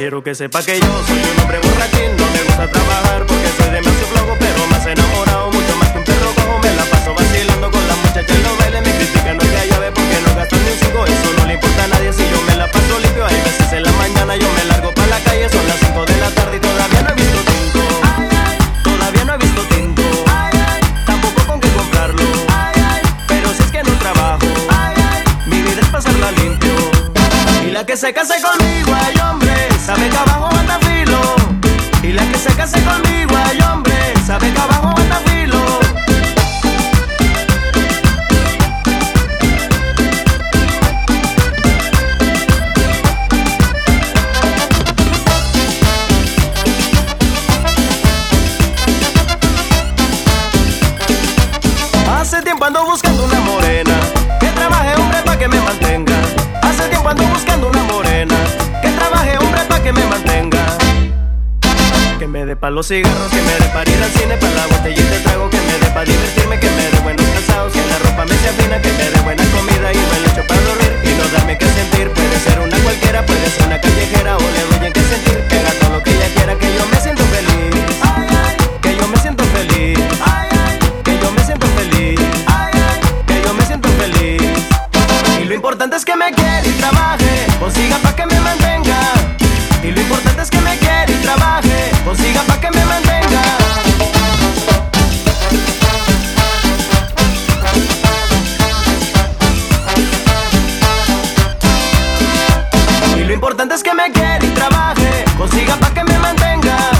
Quiero que sepa que yo soy un hombre borrachín, no me gusta trabajar la que se case conmigo, ay hombre, sabe que abajo anda filo. Y la que se case conmigo, ay hombre, sabe que abajo anda filo. Hace tiempo ando buscando una morena una morena que trabaje hombre pa' que me mantenga. Que me dé pa' los cigarros, que me dé pa' ir al cine, pa' la botellita de trago, que me dé pa' divertirme, que me dé buenos calzados, que la ropa me sea fina, que me dé buena comida y buen para dormir y no darme que sentir. Puede ser una cualquiera, puede ser una callejera o le doy en que sentir, que haga todo lo que ella quiera, que yo me siento feliz. Que yo me siento feliz. Que yo me siento feliz. Que yo me siento feliz. Y lo importante es que me quiera importante es que me quiera y trabaje, consiga pa' que me mantenga.